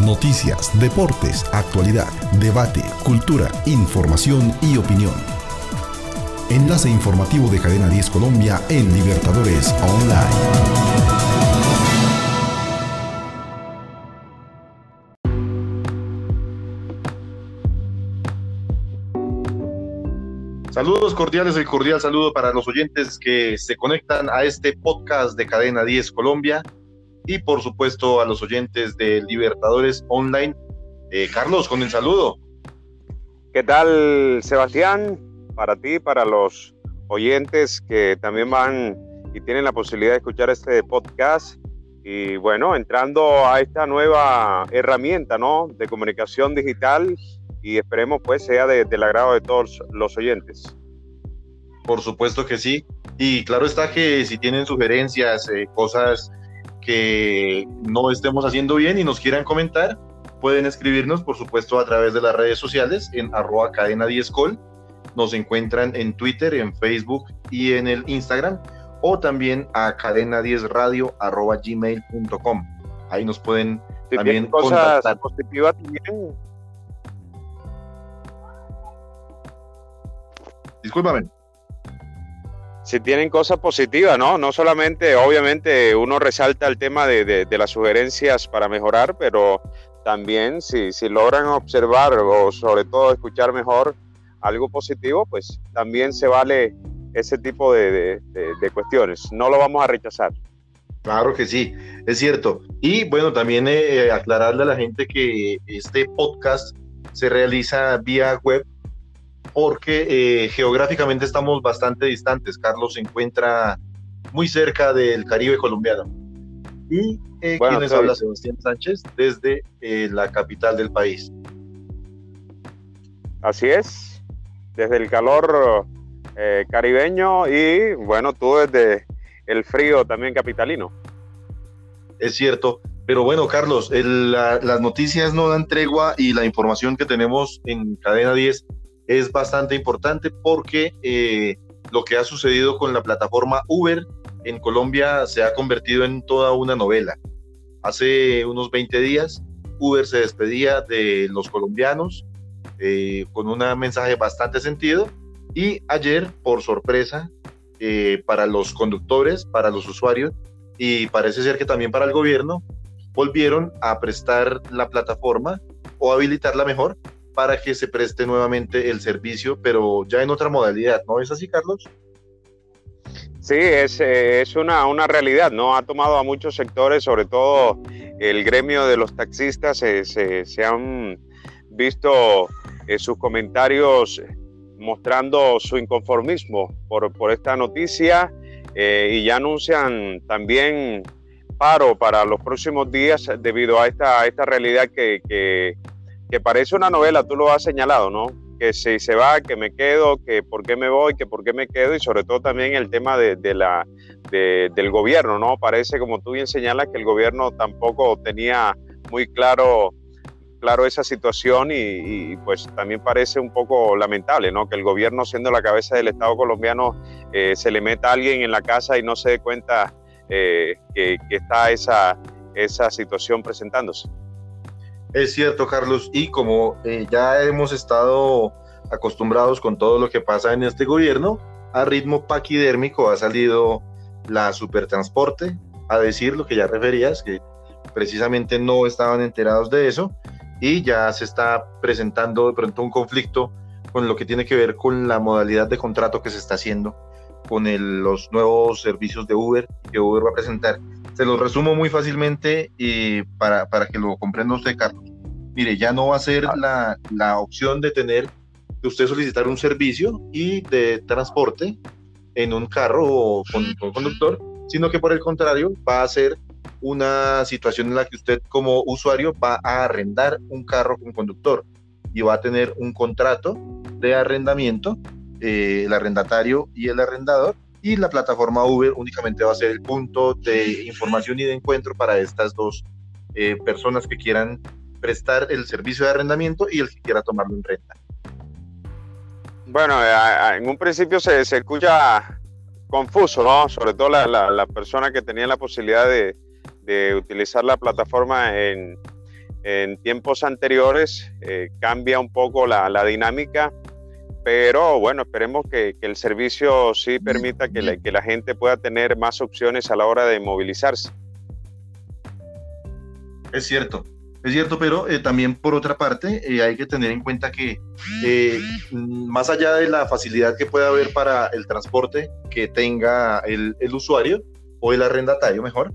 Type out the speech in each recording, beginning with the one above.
noticias, deportes, actualidad, debate, cultura, información y opinión. Enlace informativo de Cadena 10 Colombia en Libertadores Online. Saludos cordiales, el cordial saludo para los oyentes que se conectan a este podcast de Cadena 10 Colombia y por supuesto a los oyentes de Libertadores Online. Eh, Carlos, con el saludo. ¿Qué tal, Sebastián? Para ti, para los oyentes que también van y tienen la posibilidad de escuchar este podcast. Y bueno, entrando a esta nueva herramienta, ¿no? De comunicación digital y esperemos pues sea del agrado de todos los oyentes. Por supuesto que sí. Y claro está que si tienen sugerencias, eh, cosas que no estemos haciendo bien y nos quieran comentar, pueden escribirnos, por supuesto, a través de las redes sociales en arroba cadena 10 col. Nos encuentran en Twitter, en Facebook y en el Instagram o también a cadena 10 radio arroba gmail.com. Ahí nos pueden también contactar. Positivas Discúlpame. Si tienen cosas positivas, ¿no? No solamente, obviamente, uno resalta el tema de, las sugerencias para mejorar, pero también si, si logran observar o sobre todo escuchar mejor algo positivo, pues también se vale ese tipo de, cuestiones. No lo vamos a rechazar. Claro que sí, es cierto. Y bueno, también eh, aclararle a la gente que este podcast se realiza vía web porque eh, geográficamente estamos bastante distantes. Carlos se encuentra muy cerca del Caribe colombiano. Y eh, quienes habla Sebastián Sánchez desde eh, la capital del país. Así es, desde el calor caribeño y bueno, tú desde el frío también capitalino. Es cierto, pero bueno, Carlos, las noticias no dan tregua y la información que tenemos en Cadena 10 es bastante importante porque eh, lo que ha sucedido con la plataforma Uber en Colombia se ha convertido en toda una novela. Hace unos 20 días, Uber se despedía de los colombianos eh, con un mensaje bastante sentido y ayer, por sorpresa, eh, para los conductores, para los usuarios y parece ser que también para el gobierno, volvieron a prestar la plataforma o habilitarla mejor para que se preste nuevamente el servicio, pero ya en otra modalidad, ¿no es así, Carlos? Sí, es, eh, es una, una, realidad, ¿no? Ha tomado a muchos sectores, sobre todo el gremio de los taxistas, se, se, han visto eh, sus comentarios mostrando su inconformismo por, por esta noticia eh, y ya anuncian también paro para los próximos días debido a esta, esta realidad que que parece una novela, tú lo has señalado, ¿no? Que si se va, que me quedo, que por qué me voy, que por qué me quedo, y sobre todo también el tema de, la, del gobierno, ¿no? Parece, como tú bien señalas, que el gobierno tampoco tenía muy claro, claro esa situación y, pues también parece un poco lamentable, ¿no? Que el gobierno, siendo la cabeza del Estado colombiano, eh, se le meta a alguien en la casa y no se dé cuenta eh, que, que, está esa, esa situación presentándose. Es cierto, Carlos, y como eh, ya hemos estado acostumbrados con todo lo que pasa en este gobierno, a ritmo paquidérmico ha salido la supertransporte a decir lo que ya referías, que precisamente no estaban enterados de eso, y ya se está presentando de pronto un conflicto con lo que tiene que ver con la modalidad de contrato que se está haciendo con los nuevos servicios de Uber que Uber va a presentar. Se los resumo muy fácilmente y para, para que lo comprenda usted, Carlos. Mire, ya no va a ser la, la opción de tener que usted solicitar un servicio y de transporte en un carro o con, un conductor, sino que por el contrario va a ser una situación en la que usted como usuario va a arrendar un carro con conductor y va a tener un contrato de arrendamiento, eh, el arrendatario y el arrendador, y la plataforma Uber únicamente va a ser el punto de información y de encuentro para estas dos eh, personas que quieran prestar el servicio de arrendamiento y el que quiera tomarlo en renta. Bueno, eh, en un principio se, se escucha confuso, ¿no? Sobre todo la, la, persona que tenía la posibilidad de, de utilizar la plataforma en, en tiempos anteriores, eh, cambia un poco la, dinámica, pero bueno, esperemos que, el servicio sí permita que la, gente pueda tener más opciones a la hora de movilizarse. Es cierto, es cierto, pero eh, también por otra parte eh, hay que tener en cuenta que más allá de la facilidad que pueda haber para el transporte que tenga el, el usuario o el arrendatario mejor,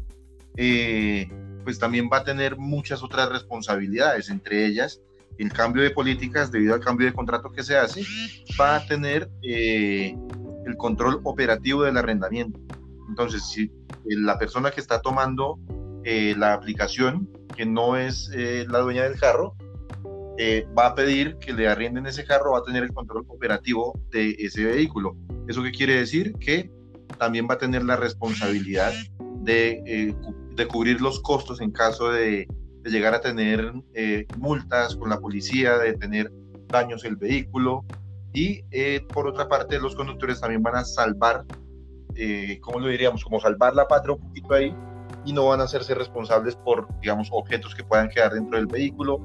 eh, pues también va a tener muchas otras responsabilidades, entre ellas el cambio de políticas debido al cambio de contrato que se hace, va a tener eh, el control operativo del arrendamiento. Entonces, si la persona que está tomando eh, la aplicación, que no es eh, la dueña del carro, va a pedir que le arrienden ese carro, va a tener el control operativo de ese vehículo. ¿Eso qué quiere decir? Que también va a tener la responsabilidad de cubrir los costos en caso de, llegar a tener eh, multas con la policía, de tener daños el vehículo. Y eh, por otra parte, los conductores también van a salvar, eh, ¿cómo lo diríamos? Como salvar la patria un poquito ahí y no van a hacerse responsables por, digamos, objetos que puedan quedar dentro del vehículo,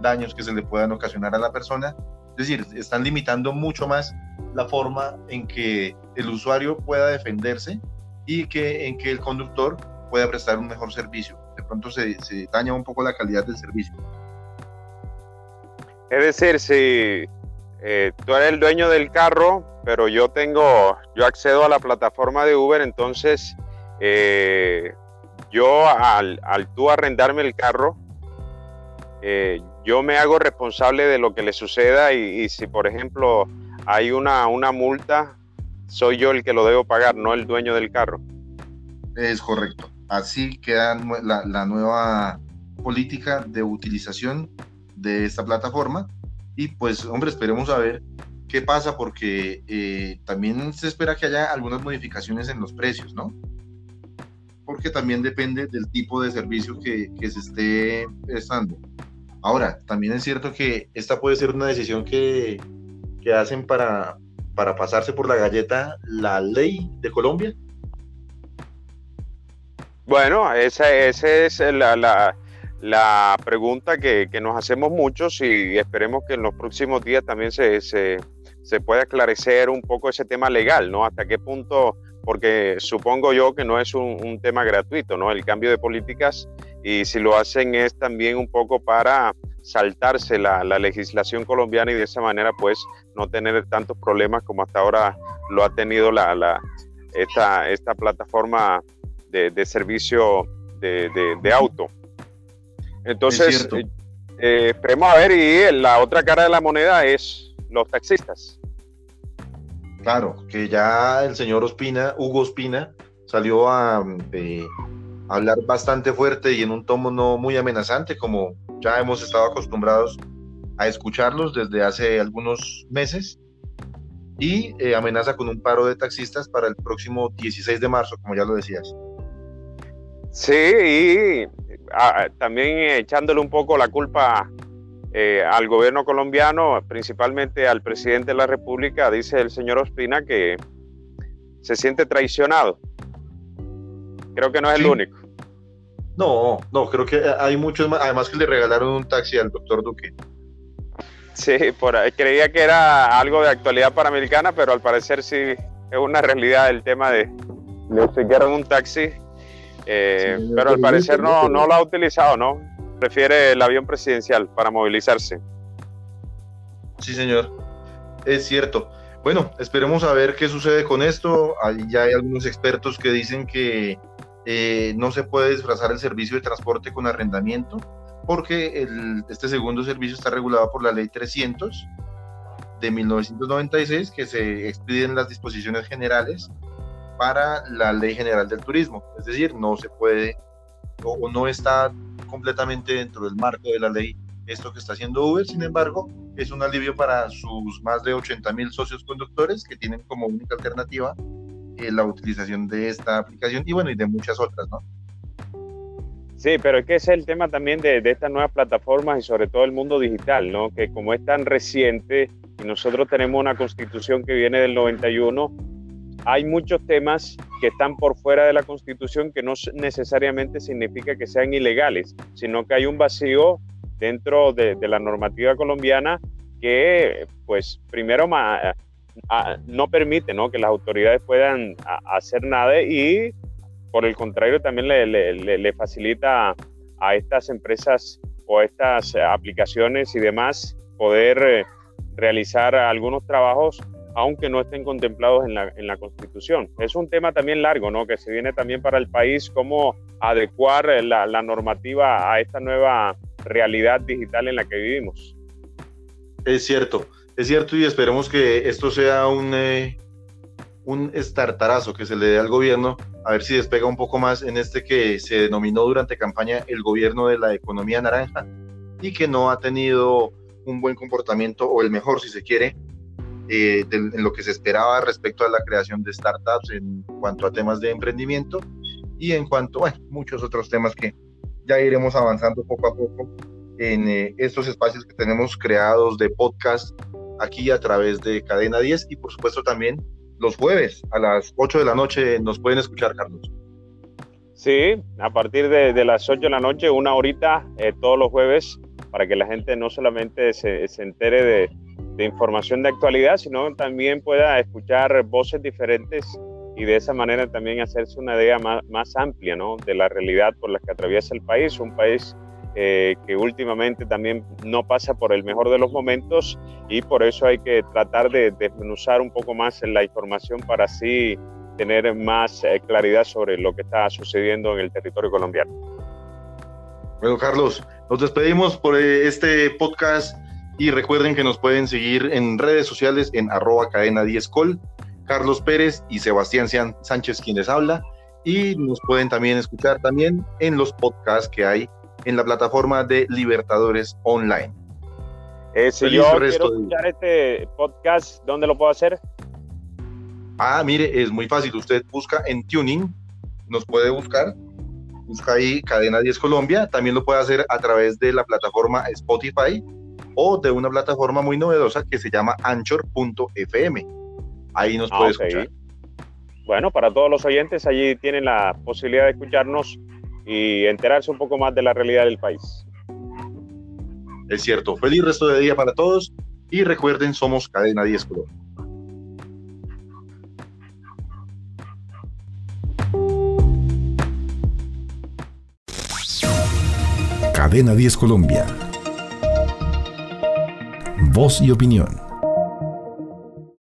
daños que se le puedan ocasionar a la persona. Es decir, están limitando mucho más la forma en que el usuario pueda defenderse y que en que el conductor pueda prestar un mejor servicio. De pronto se, daña un poco la calidad del servicio. Es decir, si eh, tú eres el dueño del carro, pero yo tengo, yo accedo a la plataforma de Uber, entonces eh, yo al, tú arrendarme el carro, eh, yo me hago responsable de lo que le suceda y, si por ejemplo hay una, una multa, soy yo el que lo debo pagar, no el dueño del carro. Es correcto así queda la, nueva política de utilización de esta plataforma. Y pues, hombre, esperemos a ver qué pasa, porque eh, también se espera que haya algunas modificaciones en los precios, ¿no? Porque también depende del tipo de servicio que, se esté prestando. Ahora, también es cierto que esta puede ser una decisión que, que hacen para, para pasarse por la galleta la ley de Colombia bueno, esa, es la, pregunta que, nos hacemos muchos y esperemos que en los próximos días también se, se, pueda esclarecer un poco ese tema legal, ¿no? Hasta qué punto, porque supongo yo que no es un, tema gratuito, ¿no? El cambio de políticas y si lo hacen es también un poco para saltarse la, legislación colombiana y de esa manera pues no tener tantos problemas como hasta ahora lo ha tenido la, esta, esta plataforma de, servicio de, auto. Entonces, eh, eh, esperemos a ver, y la otra cara de la moneda es los taxistas. Claro, que ya el señor Ospina, Hugo Ospina, salió a eh, hablar bastante fuerte y en un tono no muy amenazante, como ya hemos estado acostumbrados a escucharlos desde hace algunos meses, y amenaza con un paro de taxistas para el próximo 16 de marzo, como ya lo decías. Sí, y ah, también echándole un poco la culpa eh, al gobierno colombiano, principalmente al presidente de la República, dice el señor Ospina que se siente traicionado. Creo que no es el único. No, no, creo que hay muchos más, además que le regalaron un taxi al doctor Duque. Sí, por ahí, creía que era algo de actualidad panamericana, pero al parecer sí es una realidad el tema de le obsequiaron un taxi eh, pero al parecer no, no lo ha utilizado, ¿no? Prefiere el avión presidencial para movilizarse. Sí, señor. Es cierto. Bueno, esperemos a ver qué sucede con esto. Ahí ya hay algunos expertos que dicen que eh, no se puede disfrazar el servicio de transporte con arrendamiento porque este segundo servicio está regulado por la ley 300 de 1996 que se expiden las disposiciones generales para la Ley General del Turismo. Es decir, no se puede o, no está completamente dentro del marco de la ley esto que está haciendo Uber. Sin embargo, es un alivio para sus más de 80 mil socios conductores que tienen como única alternativa eh, la utilización de esta aplicación y bueno, y de muchas otras, ¿no? Sí, pero es que ese es el tema también de, de, estas nuevas plataformas y sobre todo el mundo digital, ¿no? Que como es tan reciente y nosotros tenemos una constitución que viene del 91, hay muchos temas que están por fuera de la Constitución que no necesariamente significa que sean ilegales, sino que hay un vacío dentro de, la normativa colombiana que, pues, primero no permite ¿no? que las autoridades puedan hacer nada y, por el contrario, también le, facilita a estas empresas o a estas aplicaciones y demás poder eh, realizar algunos trabajos aunque no estén contemplados en la, en la Constitución. Es un tema también largo, ¿no? Que se viene también para el país, cómo adecuar la, normativa a esta nueva realidad digital en la que vivimos. Es cierto, es cierto y esperemos que esto sea un, eh, un estartarazo que se le dé al gobierno, a ver si despega un poco más en este que se denominó durante campaña el gobierno de la economía naranja y que no ha tenido un buen comportamiento o el mejor si se quiere eh, en lo que se esperaba respecto a la creación de startups en cuanto a temas de emprendimiento y en cuanto a muchos otros temas que ya iremos avanzando poco a poco en eh, estos espacios que tenemos creados de podcast aquí a través de Cadena 10 y por supuesto también los jueves a las 8 de la noche nos pueden escuchar, Carlos. Sí, a partir de, las 8 de la noche, una horita eh, todos los jueves, para que la gente no solamente se, se entere de, de información de actualidad, sino también pueda escuchar voces diferentes y de esa manera también hacerse una idea más, más amplia ¿no? de la realidad por la que atraviesa el país, un país eh, que últimamente también no pasa por el mejor de los momentos y por eso hay que tratar de desmenuzar un poco más la información para así tener más eh, claridad sobre lo que está sucediendo en el territorio colombiano. Bueno, Carlos, nos despedimos por eh, este podcast y recuerden que nos pueden seguir en redes sociales en arroba cadena 10 col, Carlos Pérez y Sebastián Sánchez quienes habla. Y nos pueden también escuchar también en los podcasts que hay en la plataforma de Libertadores Online. Eh, si yo quiero escuchar este podcast, ¿dónde lo puedo hacer? Ah, mire, es muy fácil. Usted busca en Tuning, nos puede buscar, busca ahí Cadena 10 Colombia. También lo puede hacer a través de la plataforma Spotify o de una plataforma muy novedosa que se llama anchor.fm. Ahí nos ah, puede escuchar. Bueno, para todos los oyentes, allí tienen la posibilidad de escucharnos y enterarse un poco más de la realidad del país. Es cierto. Feliz resto de día para todos y recuerden, somos Cadena 10 Colombia. Cadena 10 Colombia voz y opinión.